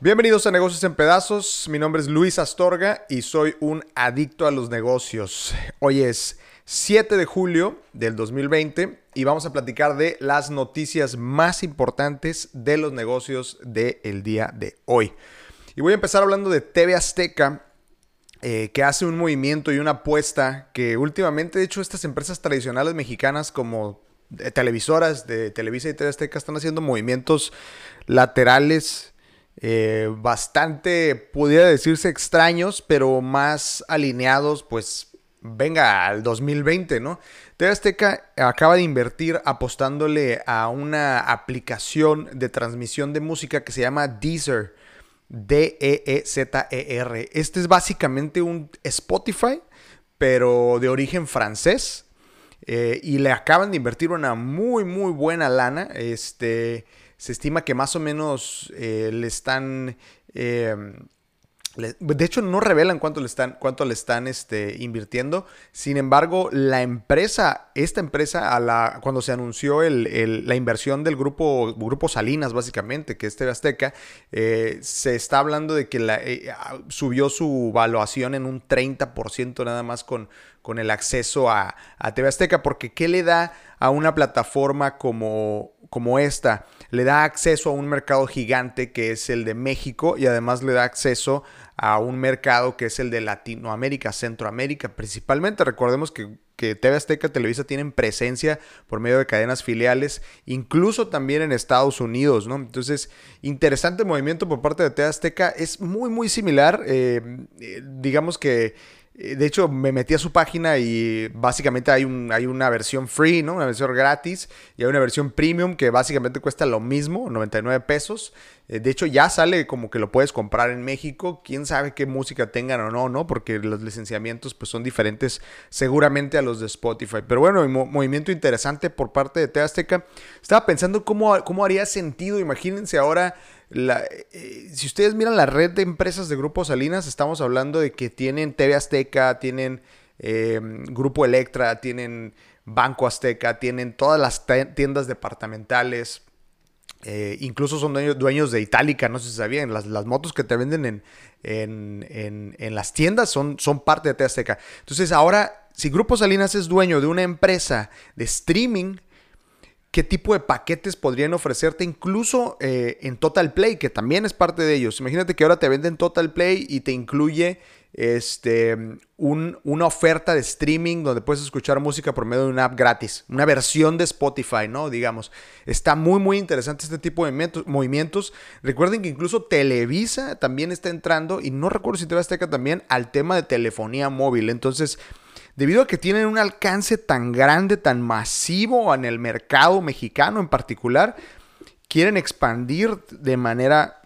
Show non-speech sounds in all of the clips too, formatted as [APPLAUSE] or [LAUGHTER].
Bienvenidos a Negocios en Pedazos. Mi nombre es Luis Astorga y soy un adicto a los negocios. Hoy es 7 de julio del 2020 y vamos a platicar de las noticias más importantes de los negocios del día de hoy. Y voy a empezar hablando de TV Azteca, eh, que hace un movimiento y una apuesta que últimamente, de hecho, estas empresas tradicionales mexicanas como eh, televisoras de Televisa y TV Azteca están haciendo movimientos laterales eh, bastante, pudiera decirse extraños, pero más alineados, pues venga al 2020, ¿no? TV Azteca acaba de invertir apostándole a una aplicación de transmisión de música que se llama Deezer. D-E-E-Z-E-R. Este es básicamente un Spotify, pero de origen francés. Eh, y le acaban de invertir una muy, muy buena lana. Este se estima que más o menos eh, le están... Eh, de hecho, no revelan cuánto le están, cuánto le están este, invirtiendo. Sin embargo, la empresa, esta empresa, a la, cuando se anunció la inversión del grupo, grupo Salinas, básicamente, que es TV Azteca, eh, se está hablando de que la, subió su valuación en un 30% nada más con, con el acceso a, a TV Azteca. Porque, ¿qué le da a una plataforma como, como esta? le da acceso a un mercado gigante que es el de México y además le da acceso a un mercado que es el de Latinoamérica, Centroamérica principalmente. Recordemos que, que TV Azteca Televisa tienen presencia por medio de cadenas filiales, incluso también en Estados Unidos, ¿no? Entonces, interesante movimiento por parte de TV Azteca. Es muy, muy similar. Eh, eh, digamos que eh, de hecho, me metí a su página y básicamente hay, un, hay una versión free, ¿no? Una versión gratis y hay una versión premium que básicamente cuesta lo mismo, 99 pesos. Eh, de hecho, ya sale como que lo puedes comprar en México. Quién sabe qué música tengan o no, ¿no? Porque los licenciamientos pues son diferentes seguramente a los de Spotify. Pero bueno, movimiento interesante por parte de Te Azteca. Estaba pensando cómo, cómo haría sentido, imagínense ahora eh, si ustedes miran la red de empresas de Grupo Salinas, estamos hablando de que tienen TV Azteca, tienen em, Grupo Electra, tienen Banco Azteca, tienen todas las tiendas departamentales. Eh, incluso son dueños, de Itálica, no sé si sabían. Las, las motos que te venden en, en, las tiendas son, son parte de TV Azteca. Entonces, ahora, si Grupo Salinas es dueño de una empresa de streaming, qué tipo de paquetes podrían ofrecerte incluso eh, en Total Play, que también es parte de ellos. Imagínate que ahora te venden Total Play y te incluye este, una oferta de streaming donde puedes escuchar música por medio de una app gratis, una versión de Spotify, ¿no? Digamos, está muy, muy interesante este tipo de movimientos. Recuerden que incluso Televisa también está entrando, y no recuerdo si TV Azteca también, al tema de telefonía móvil. Entonces, debido a que tienen un alcance tan grande, tan masivo en el mercado mexicano en particular, quieren expandir de manera,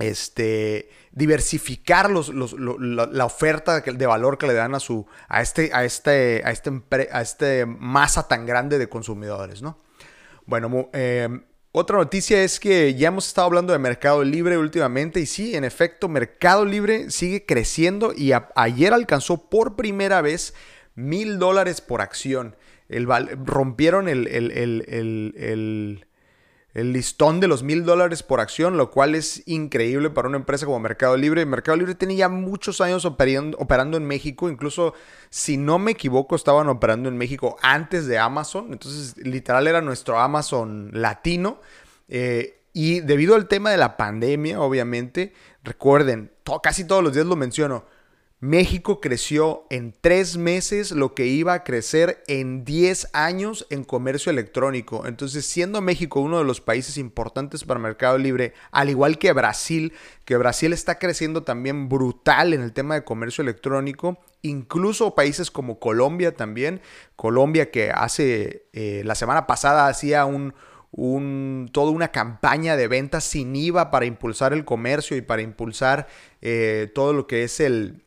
este, diversificar los, la, oferta de valor que le dan a su, a este, a este, a este, a este masa tan grande de consumidores, ¿no? Bueno, eh, otra noticia es que ya hemos estado hablando de Mercado Libre últimamente y sí, en efecto, Mercado Libre sigue creciendo y ayer alcanzó por primera vez mil dólares por acción. El, rompieron el, listón de los mil dólares por acción, lo cual es increíble para una empresa como Mercado Libre. Mercado Libre tiene ya muchos años operando, operando en México, incluso si no me equivoco, estaban operando en México antes de Amazon, entonces literal era nuestro Amazon latino. Eh, y debido al tema de la pandemia, obviamente, recuerden, casi todos los días lo menciono, México creció en tres meses lo que iba a crecer en 10 años en comercio electrónico. Entonces, siendo México uno de los países importantes para Mercado Libre, al igual que Brasil, que Brasil está creciendo también brutal en el tema de comercio electrónico, incluso países como Colombia también, Colombia que hace, eh, la semana pasada hacía un, toda una campaña de ventas sin IVA para impulsar el comercio y para impulsar eh, todo lo que es el,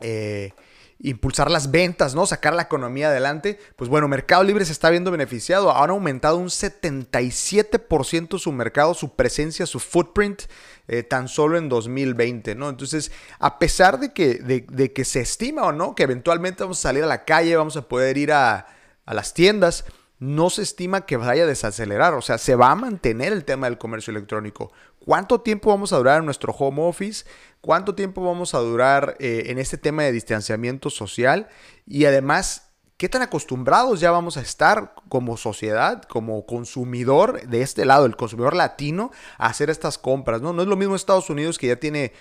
eh, impulsar las ventas, ¿no? Sacar la economía adelante. Pues bueno, Mercado Libre se está viendo beneficiado. Han aumentado un 77% su mercado, su presencia, su footprint, eh, tan solo en 2020, ¿no? Entonces, a pesar de que, de, que se estima o no que eventualmente vamos a salir a la calle, vamos a poder ir a, a las tiendas, no se estima que vaya a desacelerar, o sea, se va a mantener el tema del comercio electrónico. ¿Cuánto tiempo vamos a durar en nuestro home office? ¿Cuánto tiempo vamos a durar eh, en este tema de distanciamiento social? Y además, ¿qué tan acostumbrados ya vamos a estar como sociedad, como consumidor de este lado, el consumidor latino, a hacer estas compras? No, no es lo mismo Estados Unidos que ya tiene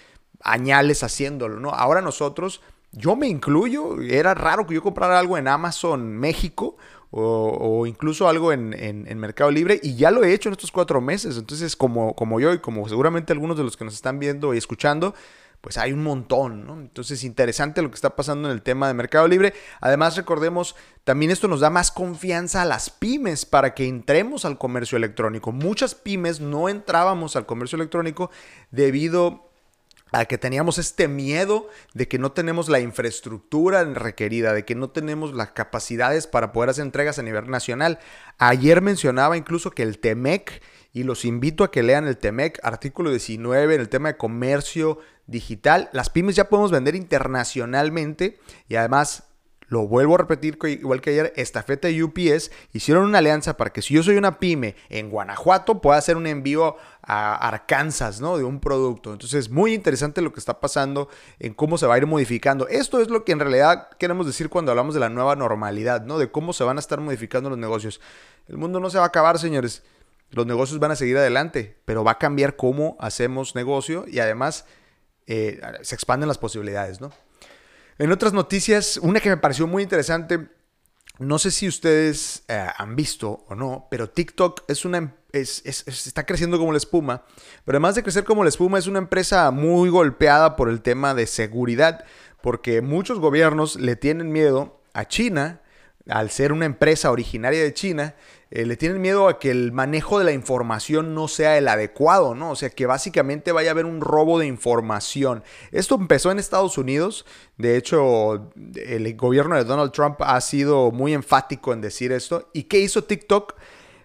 añales haciéndolo, ¿no? Ahora nosotros, yo me incluyo, era raro que yo comprara algo en Amazon México o, incluso algo en, Mercado Libre y ya lo he hecho en estos cuatro meses. Entonces, como, como yo y como seguramente algunos de los que nos están viendo y escuchando, pues hay un montón, ¿no? Entonces, interesante lo que está pasando en el tema de Mercado Libre. Además, recordemos, también esto nos da más confianza a las pymes para que entremos al comercio electrónico. Muchas pymes no entrábamos al comercio electrónico debido a que teníamos este miedo de que no tenemos la infraestructura requerida, de que no tenemos las capacidades para poder hacer entregas a nivel nacional. Ayer mencionaba incluso que el TEMEC, y los invito a que lean el TEMEC, artículo 19, en el tema de comercio digital, las pymes ya podemos vender internacionalmente y además lo vuelvo a repetir, igual que ayer, Estafeta y UPS hicieron una alianza para que si yo soy una pyme en Guanajuato, pueda hacer un envío a Arkansas, ¿no? De un producto. Entonces, muy interesante lo que está pasando en cómo se va a ir modificando. Esto es lo que en realidad queremos decir cuando hablamos de la nueva normalidad, ¿no? De cómo se van a estar modificando los negocios. El mundo no se va a acabar, señores. Los negocios van a seguir adelante, pero va a cambiar cómo hacemos negocio y además eh, se expanden las posibilidades, ¿no? En otras noticias, una que me pareció muy interesante, no sé si ustedes eh, han visto o no, pero TikTok es una, em, está creciendo como la espuma, pero además de crecer como la espuma, es una empresa muy golpeada por el tema de seguridad, porque muchos gobiernos le tienen miedo a China, al ser una empresa originaria de China, eh, le tienen miedo a que el manejo de la información no sea el adecuado, ¿no? O sea, que básicamente vaya a haber un robo de información. Esto empezó en Estados Unidos. De hecho, el gobierno de Donald Trump ha sido muy enfático en decir esto. ¿Y qué hizo TikTok?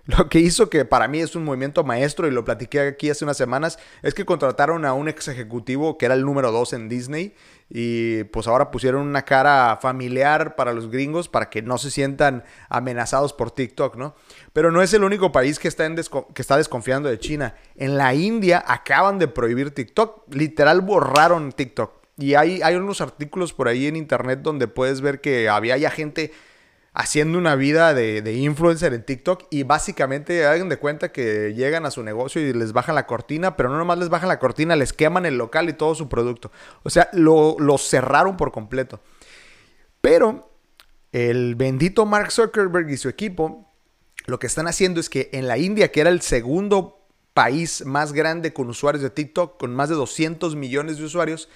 [LAUGHS] Lo que hizo que para mí es un movimiento maestro y lo platiqué aquí hace unas semanas es que contrataron a un ex ejecutivo que era el número 2 en Disney y pues ahora pusieron una cara familiar para los gringos para que no se sientan amenazados por TikTok, ¿no? Pero no es el único país que está, que está desconfiando de China. En la India acaban de prohibir TikTok, literal borraron TikTok. Y hay, hay unos artículos por ahí en internet donde puedes ver que había ya gente haciendo una vida de, influencer en TikTok y básicamente hagan de cuenta que llegan a su negocio y les bajan la cortina, pero no nomás les bajan la cortina, les queman el local y todo su producto. O sea, lo, lo cerraron por completo. Pero el bendito Mark Zuckerberg y su equipo lo que están haciendo es que en la India, que era el segundo país más grande con usuarios de TikTok, con más de 200 millones de usuarios,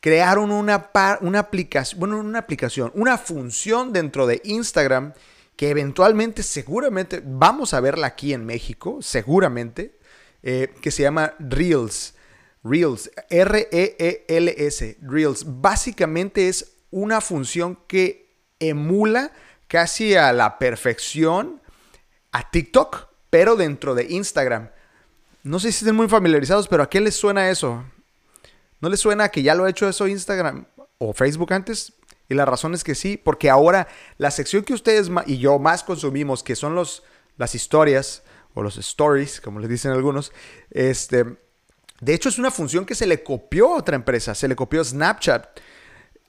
crearon una, una aplicación, bueno, una aplicación, una función dentro de Instagram que eventualmente, seguramente, vamos a verla aquí en México, seguramente, eh, que se llama Reels. Reels, R-E-E-L-S, Reels. Básicamente es una función que emula casi a la perfección a TikTok, pero dentro de Instagram. No sé si estén muy familiarizados, pero ¿a qué les suena eso? ¿No les suena que ya lo ha hecho eso Instagram o Facebook antes? Y la razón es que sí, porque ahora la sección que ustedes y yo más consumimos, que son los, las historias o los stories, como les dicen algunos, este, de hecho es una función que se le copió a otra empresa, se le copió Snapchat.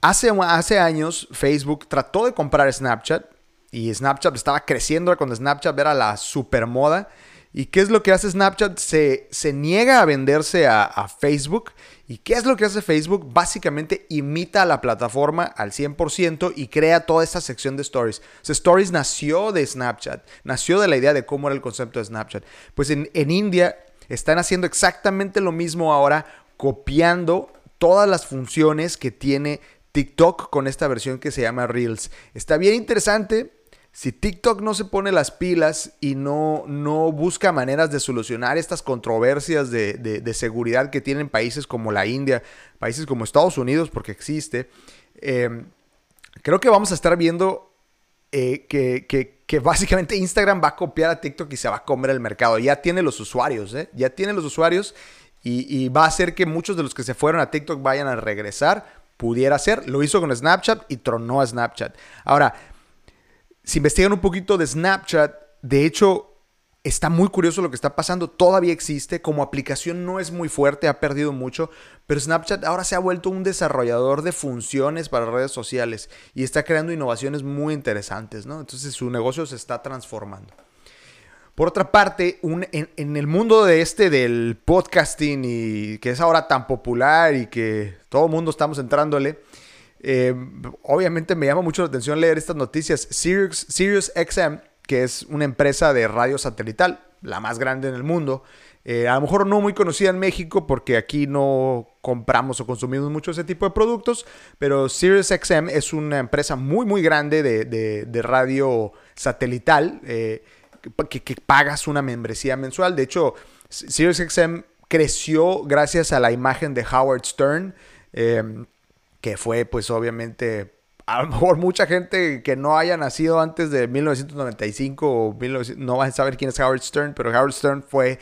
Hace, hace años Facebook trató de comprar Snapchat y Snapchat estaba creciendo cuando Snapchat era la super moda. ¿Y qué es lo que hace Snapchat? Se, se niega a venderse a, Facebook. ¿Y qué es lo que hace Facebook? Básicamente imita a la plataforma al 100% y crea toda esta sección de stories. O stories nació de Snapchat, nació de la idea de cómo era el concepto de Snapchat. Pues en, en India están haciendo exactamente lo mismo ahora, copiando todas las funciones que tiene TikTok con esta versión que se llama Reels. Está bien interesante si TikTok no se pone las pilas y no, no busca maneras de solucionar estas controversias de, seguridad que tienen países como la India, países como Estados Unidos, porque existe, em, creo que vamos a estar viendo eh, que, básicamente Instagram va a copiar a TikTok y se va a comer el mercado. Ya tiene los usuarios, ¿eh? Ya tiene los usuarios y, va a hacer que muchos de los que se fueron a TikTok vayan a regresar. Pudiera ser. Lo hizo con Snapchat y tronó a Snapchat. Ahora, si investigan un poquito de Snapchat, de hecho, Está muy curioso lo que está pasando, todavía existe, como aplicación no es muy fuerte, ha perdido mucho, pero Snapchat ahora se ha vuelto un desarrollador de funciones para redes sociales y está creando innovaciones muy interesantes, ¿no? Entonces su negocio se está transformando. Por otra parte, en, el mundo de este del podcasting y que es ahora tan popular y que todo el mundo estamos entrándole, eh, obviamente me llama mucho la atención leer estas noticias. Sirius, Sirius XM que es una empresa de radio satelital, la más grande en el mundo. Eh, a lo mejor no muy conocida en México porque aquí no compramos o consumimos mucho ese tipo de productos, pero SiriusXM es una empresa muy muy grande de, radio satelital eh, que, pagas una membresía mensual. De hecho, SiriusXM creció gracias a la imagen de Howard Stern, que fue pues obviamente a lo mejor mucha gente que no haya nacido antes de 1995 o no va a saber quién es Howard Stern, pero Howard Stern fue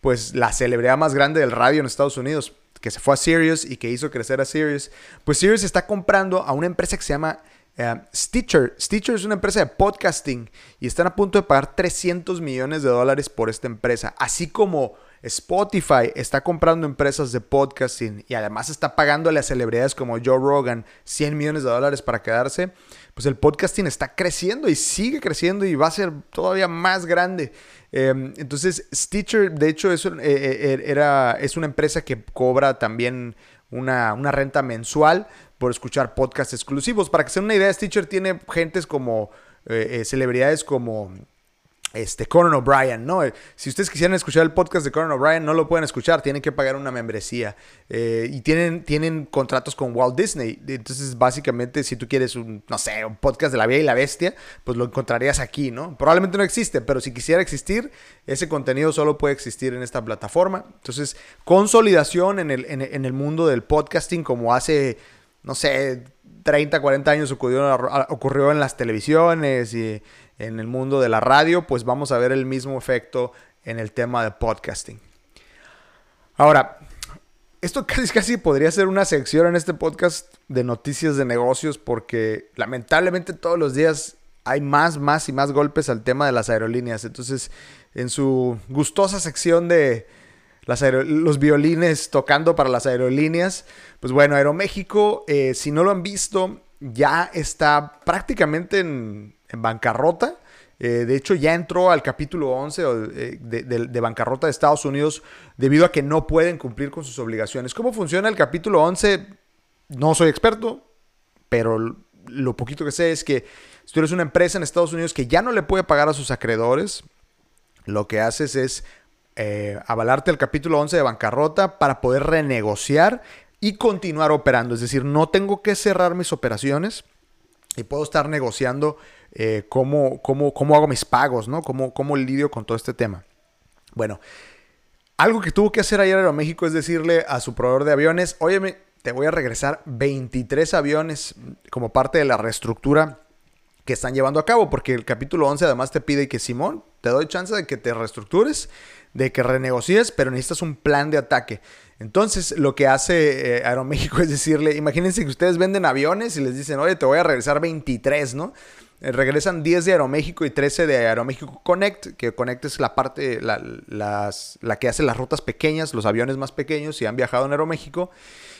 pues la celebridad más grande del radio en Estados Unidos, que se fue a Sirius y que hizo crecer a Sirius. Pues Sirius está comprando a una empresa que se llama eh, Stitcher. Stitcher es una empresa de podcasting y están a punto de pagar 300 millones de dólares por esta empresa, así como Spotify está comprando empresas de podcasting y además está pagándole a celebridades como Joe Rogan 100 millones de dólares para quedarse, pues el podcasting está creciendo y sigue creciendo y va a ser todavía más grande. Em, entonces, Stitcher, de hecho, es, eh, eh, era, es una empresa que cobra también una, renta mensual por escuchar podcasts exclusivos. Para que se den una idea, Stitcher tiene gentes como eh, celebridades como este, Conan O'Brien, ¿no? Eh, si ustedes quisieran escuchar el podcast de Conan O'Brien, no lo pueden escuchar, tienen que pagar una membresía. Eh, y tienen, tienen contratos con Walt Disney. Entonces, básicamente, si tú quieres un, no sé, un podcast de la Bella y la Bestia, pues lo encontrarías aquí, ¿no? Probablemente no existe, pero si quisiera existir, ese contenido solo puede existir en esta plataforma. Entonces, consolidación en el, en el mundo del podcasting, como hace, no sé, 30, 40 años ocurrió, ocurrió en las televisiones y en el mundo de la radio, pues vamos a ver el mismo efecto en el tema de podcasting. Ahora, esto [LAUGHS] casi, casi podría ser una sección en este podcast de noticias de negocios porque lamentablemente todos los días hay más, más y más golpes al tema de las aerolíneas. Entonces, en su gustosa sección de los violines tocando para las aerolíneas, pues bueno, Aeroméxico, eh, si no lo han visto, ya está prácticamente en, en bancarrota. Eh, de hecho, ya entró al capítulo 11 eh, de, bancarrota de Estados Unidos debido a que no pueden cumplir con sus obligaciones. ¿Cómo funciona el capítulo 11? No soy experto, pero lo poquito que sé es que si tú eres una empresa en Estados Unidos que ya no le puede pagar a sus acreedores, lo que haces es eh, avalarte el capítulo 11 de bancarrota para poder renegociar y continuar operando. Es decir, no tengo que cerrar mis operaciones y puedo estar negociando eh, cómo, cómo, hago mis pagos, ¿no? Cómo, cómo lidio con todo este tema. Bueno, algo que tuvo que hacer ayer Aeroméxico es decirle a su proveedor de aviones, óyeme, te voy a regresar 23 aviones como parte de la reestructura que están llevando a cabo, porque el capítulo 11 además te pide que Simón, te doy chance de que te reestructures, de que renegocies, pero necesitas un plan de ataque. Entonces, lo que hace eh, Aeroméxico [LAUGHS] es decirle, imagínense que ustedes venden aviones y les dicen, oye, te voy a regresar 23, ¿no? Eh, regresan 10 de Aeroméxico y 13 de Aeroméxico Connect, que Connect es la parte, la, la que hace las rutas pequeñas, los aviones más pequeños y han viajado en Aeroméxico.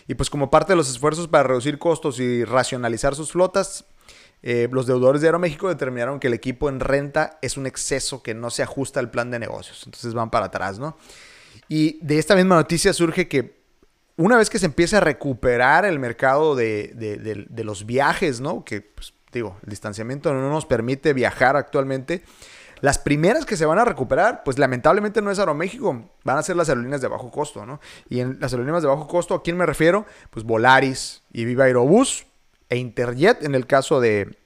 Y pues como parte de los esfuerzos para reducir costos y racionalizar sus flotas, eh, los deudores de Aeroméxico determinaron que el equipo en renta es un exceso que no se ajusta al plan de negocios. Entonces van para atrás, ¿no? Y de esta misma noticia surge que una vez que se empieza a recuperar el mercado de, de los viajes, ¿no? Que pues, digo, el distanciamiento no nos permite viajar actualmente. Las primeras que se van a recuperar, pues lamentablemente no es Aeroméxico, van a ser las aerolíneas de bajo costo, ¿no? Y en las aerolíneas de bajo costo, ¿a quién me refiero? Pues Volaris y Viva Aerobús e Interjet en el caso de,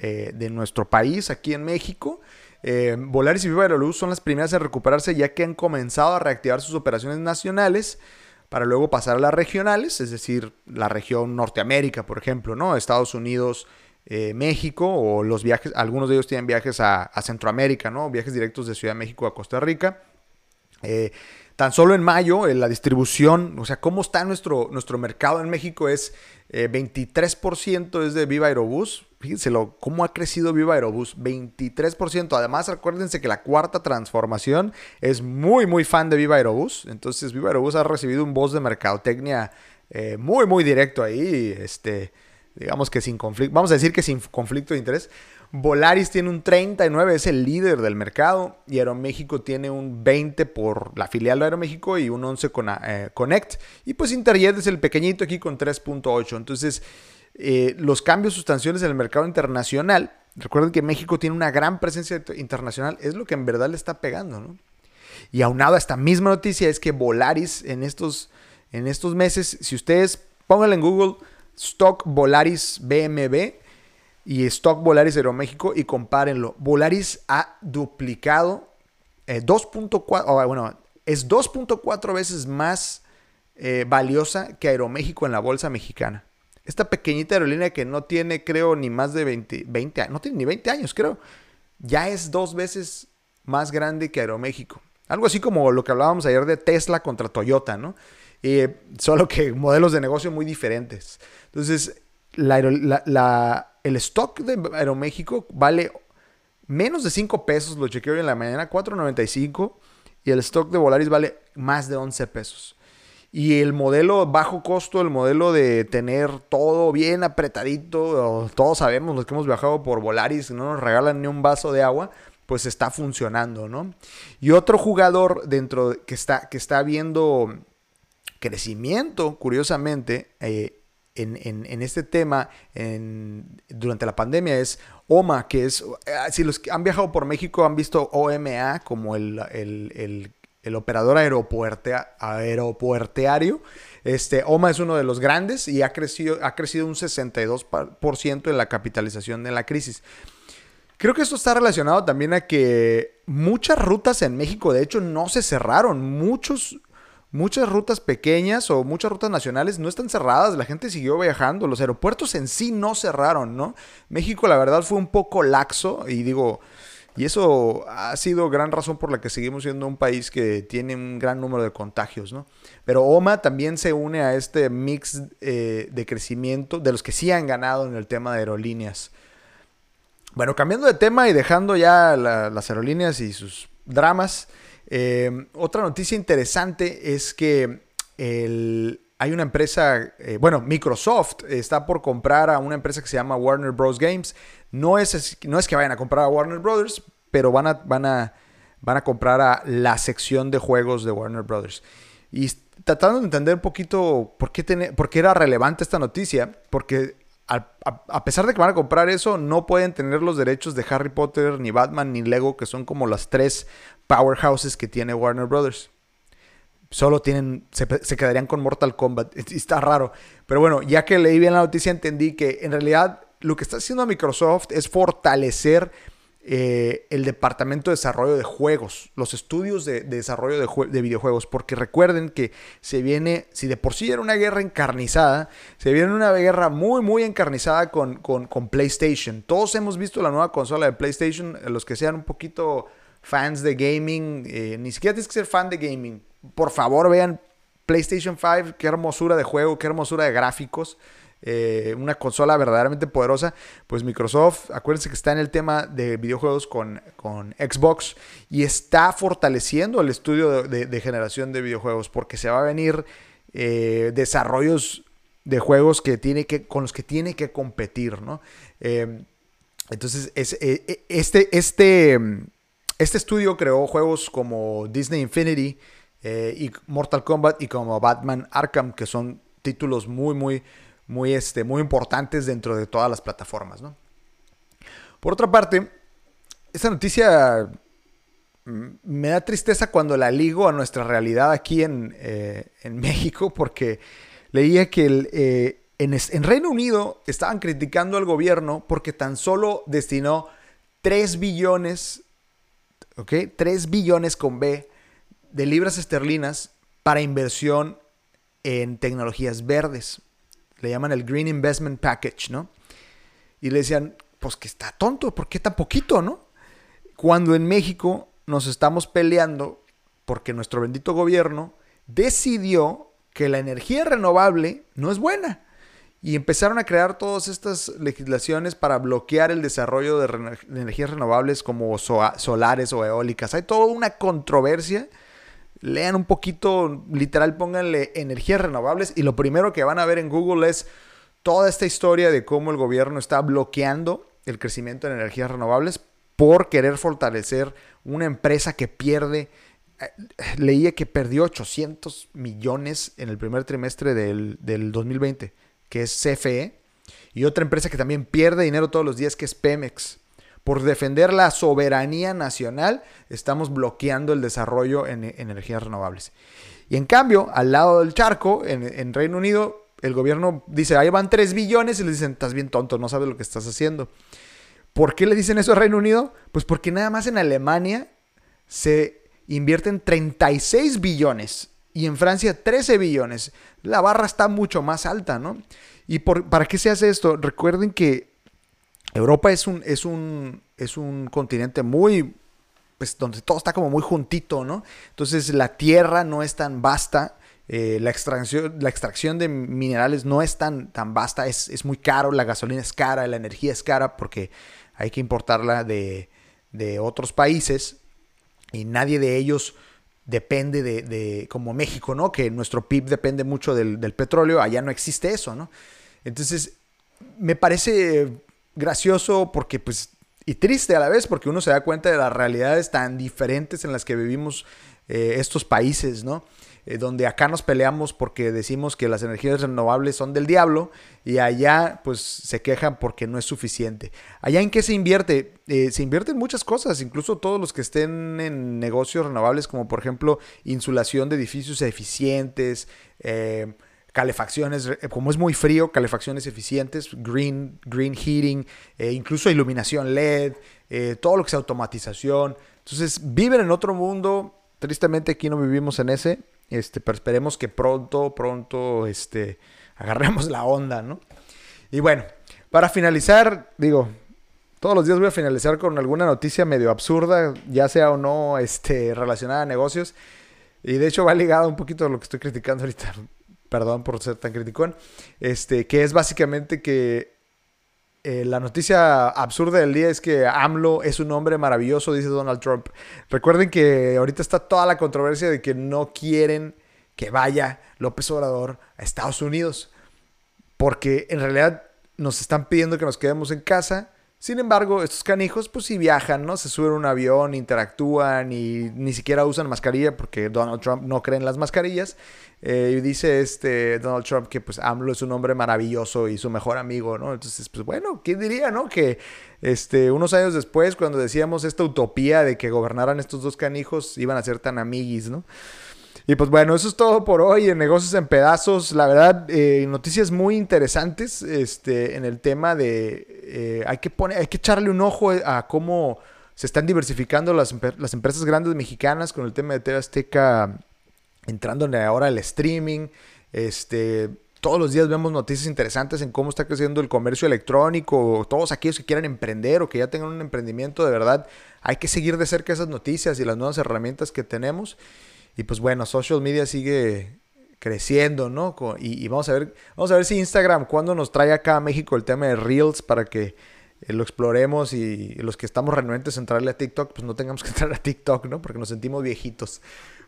eh, de nuestro país, aquí en México. Eh, Volaris y Viva Aerobús son las primeras en recuperarse ya que han comenzado a reactivar sus operaciones nacionales para luego pasar a las regionales, es decir, la región Norteamérica, por ejemplo, ¿no? Estados Unidos, eh, México o los viajes, algunos de ellos tienen viajes a, Centroamérica, ¿no? Viajes directos de Ciudad de México a Costa Rica. Eh, tan solo en mayo, en la distribución, o sea, cómo está nuestro, nuestro mercado en México es 23% es de Viva Aerobús. Fíjense cómo ha crecido Viva Aerobús. 23%. Además, acuérdense que la cuarta transformación es muy, muy fan de Viva Aerobús. Entonces, Viva Aerobús ha recibido un voz de mercadotecnia muy, muy directo ahí. Este, digamos que sin conflicto, vamos a decir que sin conflicto de interés. Volaris tiene un 39, es el líder del mercado, y Aeroméxico tiene un 20 por la filial de Aeroméxico y un 11 con eh, Connect. Y pues Interjet es el pequeñito aquí con 3.8. Entonces, eh, los cambios sustanciales en el mercado internacional, recuerden que México tiene una gran presencia internacional, es lo que en verdad le está pegando, ¿no? Y aunado a esta misma noticia es que Volaris en estos, en estos meses, si ustedes pónganle en Google, Stock Volaris BMB y Stock Volaris Aeroméxico y compárenlo. Volaris ha duplicado 2.4, eh, bueno, es 2.4 veces más eh, valiosa que Aeroméxico en la bolsa mexicana. Esta pequeñita aerolínea que no tiene, creo, ni más de 20, 20 años, no tiene ni 20 años, creo, ya es dos veces más grande que Aeroméxico. Algo así como lo que hablábamos ayer de Tesla contra Toyota, ¿no? Solo que modelos de negocio muy diferentes. Entonces, el stock de Aeroméxico vale menos de 5 pesos, lo chequeé hoy en la mañana, 4.95, y el stock de Volaris vale más de 11 pesos. Y el modelo bajo costo, el modelo de tener todo bien apretadito, todos sabemos los que hemos viajado por Volaris, no nos regalan ni un vaso de agua, pues está funcionando, ¿no? Y otro jugador dentro que está, que está viendo crecimiento, curiosamente, eh, en, este tema durante la pandemia es OMA, que es, eh, si los que han viajado por México han visto OMA como el, operador aeropuerteario. Este, OMA es uno de los grandes y ha crecido, ha crecido un 62% en la capitalización de la crisis. Creo que esto está relacionado también a que muchas rutas en México, de hecho, no se cerraron. Muchos, muchas rutas pequeñas o muchas rutas nacionales no están cerradas, la gente siguió viajando, los aeropuertos en sí no cerraron, ¿no? México la verdad fue un poco laxo y digo, y eso ha sido gran razón por la que seguimos siendo un país que tiene un gran número de contagios, ¿no? Pero OMA también se une a este mix eh, de crecimiento de los que sí han ganado en el tema de aerolíneas. Bueno, cambiando de tema y dejando ya las aerolíneas y sus dramas, eh, otra noticia interesante es que hay una empresa, eh, bueno, Microsoft está por comprar a una empresa que se llama Warner Bros. Games. No es, no es que vayan a comprar a Warner Brothers, pero van a, van, a, van a comprar a la sección de juegos de Warner Brothers. Y tratando de entender un poquito por qué, por qué era relevante esta noticia, porque a, pesar de que van a comprar eso, no pueden tener los derechos de Harry Potter, ni Batman, ni Lego, que son como las tres powerhouses que tiene Warner Brothers. Solo tienen, se, se quedarían con Mortal Kombat. [LAUGHS] Está raro. Pero bueno, ya que leí bien la noticia, entendí que en realidad lo que está haciendo Microsoft es fortalecer eh, el departamento de desarrollo de juegos, los estudios de, desarrollo de, videojuegos, porque recuerden que se viene, si de por sí era una guerra encarnizada, se viene una guerra muy, muy encarnizada con, con, PlayStation. Todos hemos visto la nueva consola de PlayStation, los que sean un poquito fans de gaming, eh, ni siquiera tienes que ser fan de gaming, por favor vean PlayStation 5, qué hermosura de juego, qué hermosura de gráficos. Eh, una consola verdaderamente poderosa, pues Microsoft, acuérdense que está en el tema de videojuegos con, con Xbox y está fortaleciendo el estudio de, generación de videojuegos porque se va a venir eh, desarrollos de juegos que tiene que, con los que tiene que competir, ¿no? Eh, entonces, es, este, este, este estudio creó juegos como Disney Infinity y Mortal Kombat y como Batman Arkham, que son títulos muy, muy muy, este, muy importantes dentro de todas las plataformas. ¿no? Por otra parte, esta noticia mm, me da tristeza cuando la ligo a nuestra realidad aquí en, eh, [LAUGHS] México, porque leía que eh, en, Reino Unido estaban criticando al gobierno porque tan solo destinó 3 billones, ¿ok? 3 billones con B de libras esterlinas para inversión en tecnologías verdes le llaman el Green Investment Package, ¿no? Y le decían, pues que está tonto, ¿por qué tan poquito, no? Cuando en México nos estamos peleando porque nuestro bendito gobierno decidió que la energía renovable no es buena. Y empezaron a crear todas estas legislaciones para bloquear el desarrollo de, energías renovables como solares o eólicas. Hay toda una controversia. Lean un poquito, literal, pónganle energías renovables y lo primero que van a ver en Google es toda esta historia de cómo el gobierno está bloqueando el crecimiento de energías renovables por querer fortalecer una empresa que pierde eh, leía que perdió 800 millones en el primer trimestre del, del, 2020, que es CFE, y otra empresa que también pierde dinero todos los días, que es Pemex. Por defender la soberanía nacional, estamos bloqueando el desarrollo en, energías renovables. Y en cambio, al lado del charco, en, Reino Unido, el gobierno dice, ahí van 3 billones y le dicen, estás bien tonto, no sabes lo que estás haciendo. ¿Por qué le dicen eso a Reino Unido? Pues porque nada más en Alemania se invierten 36 billones y en Francia 13 billones. La barra está mucho más alta, ¿no? ¿Y por, para qué se hace esto? Recuerden que Europa es un, es un, es un continente muy, pues donde todo está como muy juntito, ¿no? Entonces la tierra no es tan vasta. Eh, la, extracción, la extracción de minerales no es tan, tan vasta, es, es, muy caro, la gasolina es cara, la energía es cara porque hay que importarla de, de otros países y nadie de ellos depende de, como México, ¿no? Que nuestro PIB depende mucho del, petróleo, allá no existe eso, ¿no? Entonces, me parece gracioso porque, pues, y triste a la vez, porque uno se da cuenta de las realidades tan diferentes en las que vivimos eh, estos países, ¿no? Eh, donde acá nos peleamos porque decimos que las energías renovables son del diablo y allá pues se quejan porque no es suficiente. Allá en qué se invierte? Eh, se invierte en muchas cosas, incluso todos los que estén en negocios renovables como por ejemplo insulación de edificios eficientes, calefacciones, como es muy frío, calefacciones eficientes, green, green heating, incluso iluminación LED, todo lo que es automatización. Entonces viven en otro mundo, tristemente aquí no vivimos en ese, este, pero esperemos que pronto, pronto, este, [LAUGHS] agarremos la onda, ¿no? Y bueno, para finalizar, digo, todos los días voy a finalizar con alguna noticia medio absurda, ya sea o no este, relacionada a negocios. Y de hecho va ligado un poquito a lo que estoy criticando ahorita. Perdón por ser tan criticón. Este, que es básicamente que eh, la noticia absurda del día es que AMLO es un hombre maravilloso, dice Donald Trump. Recuerden que ahorita está toda la controversia de que no quieren que vaya López Obrador a Estados Unidos. Porque en realidad nos están pidiendo que nos quedemos en casa sin embargo, estos canijos, pues sí viajan, ¿no? Se suben a un avión, interactúan y ni siquiera usan mascarilla porque Donald Trump no cree en las mascarillas. Eh, y dice este Donald Trump que pues AMLO es un hombre maravilloso y su mejor amigo, ¿no? Entonces, pues bueno, ¿quién diría, no? Que este, unos años después, cuando decíamos esta utopía de que gobernaran estos dos canijos, iban a ser tan amiguis, ¿no? Y pues bueno, eso es todo por hoy en Negocios en Pedazos. La verdad, eh, noticias muy interesantes este, en el tema de... Eh, hay, que poner, hay que echarle un ojo a cómo se están diversificando las, las empresas grandes mexicanas con el tema de TV Azteca entrando ahora el streaming. Este, todos los días vemos noticias interesantes en cómo está creciendo el comercio electrónico, todos aquellos que quieran emprender o que ya tengan un emprendimiento de verdad, hay que seguir de cerca esas noticias y las nuevas herramientas que tenemos. Y pues bueno, social media sigue creciendo, ¿no? Y, vamos a ver, vamos a ver si Instagram cuando nos trae acá a México el tema de Reels para que eh, lo exploremos y los que estamos renuentes a entrarle a TikTok, pues no tengamos que [LAUGHS] entrar a TikTok, ¿no? Porque nos sentimos viejitos.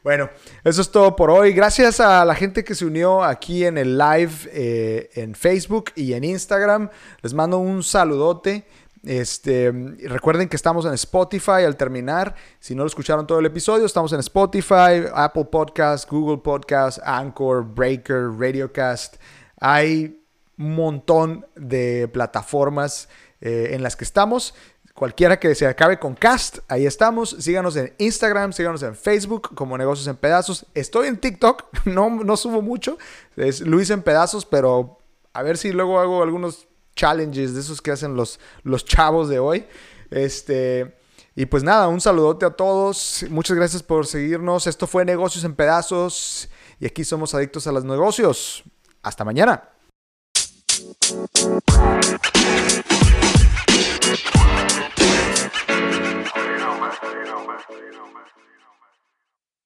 Bueno, eso es todo por hoy. Gracias a la gente que se unió aquí en el live eh, en Facebook y en Instagram. Les mando un saludote. Este, recuerden que estamos en Spotify al terminar. Si no lo escucharon todo el episodio, estamos en Spotify, Apple Podcast, Google Podcast, Anchor, Breaker, Radiocast. Hay un montón de plataformas eh, en las que estamos. Cualquiera que se acabe con cast, ahí estamos. Síganos en Instagram, síganos en Facebook como Negocios en Pedazos. Estoy en TikTok, [LAUGHS] no, no subo mucho. Es Luis en Pedazos, pero a ver si luego hago algunos challenges de esos que hacen los, los chavos de hoy. Este, y pues nada, un saludote a todos. Muchas gracias por seguirnos. Esto fue Negocios en Pedazos y aquí somos adictos a los negocios. Hasta mañana.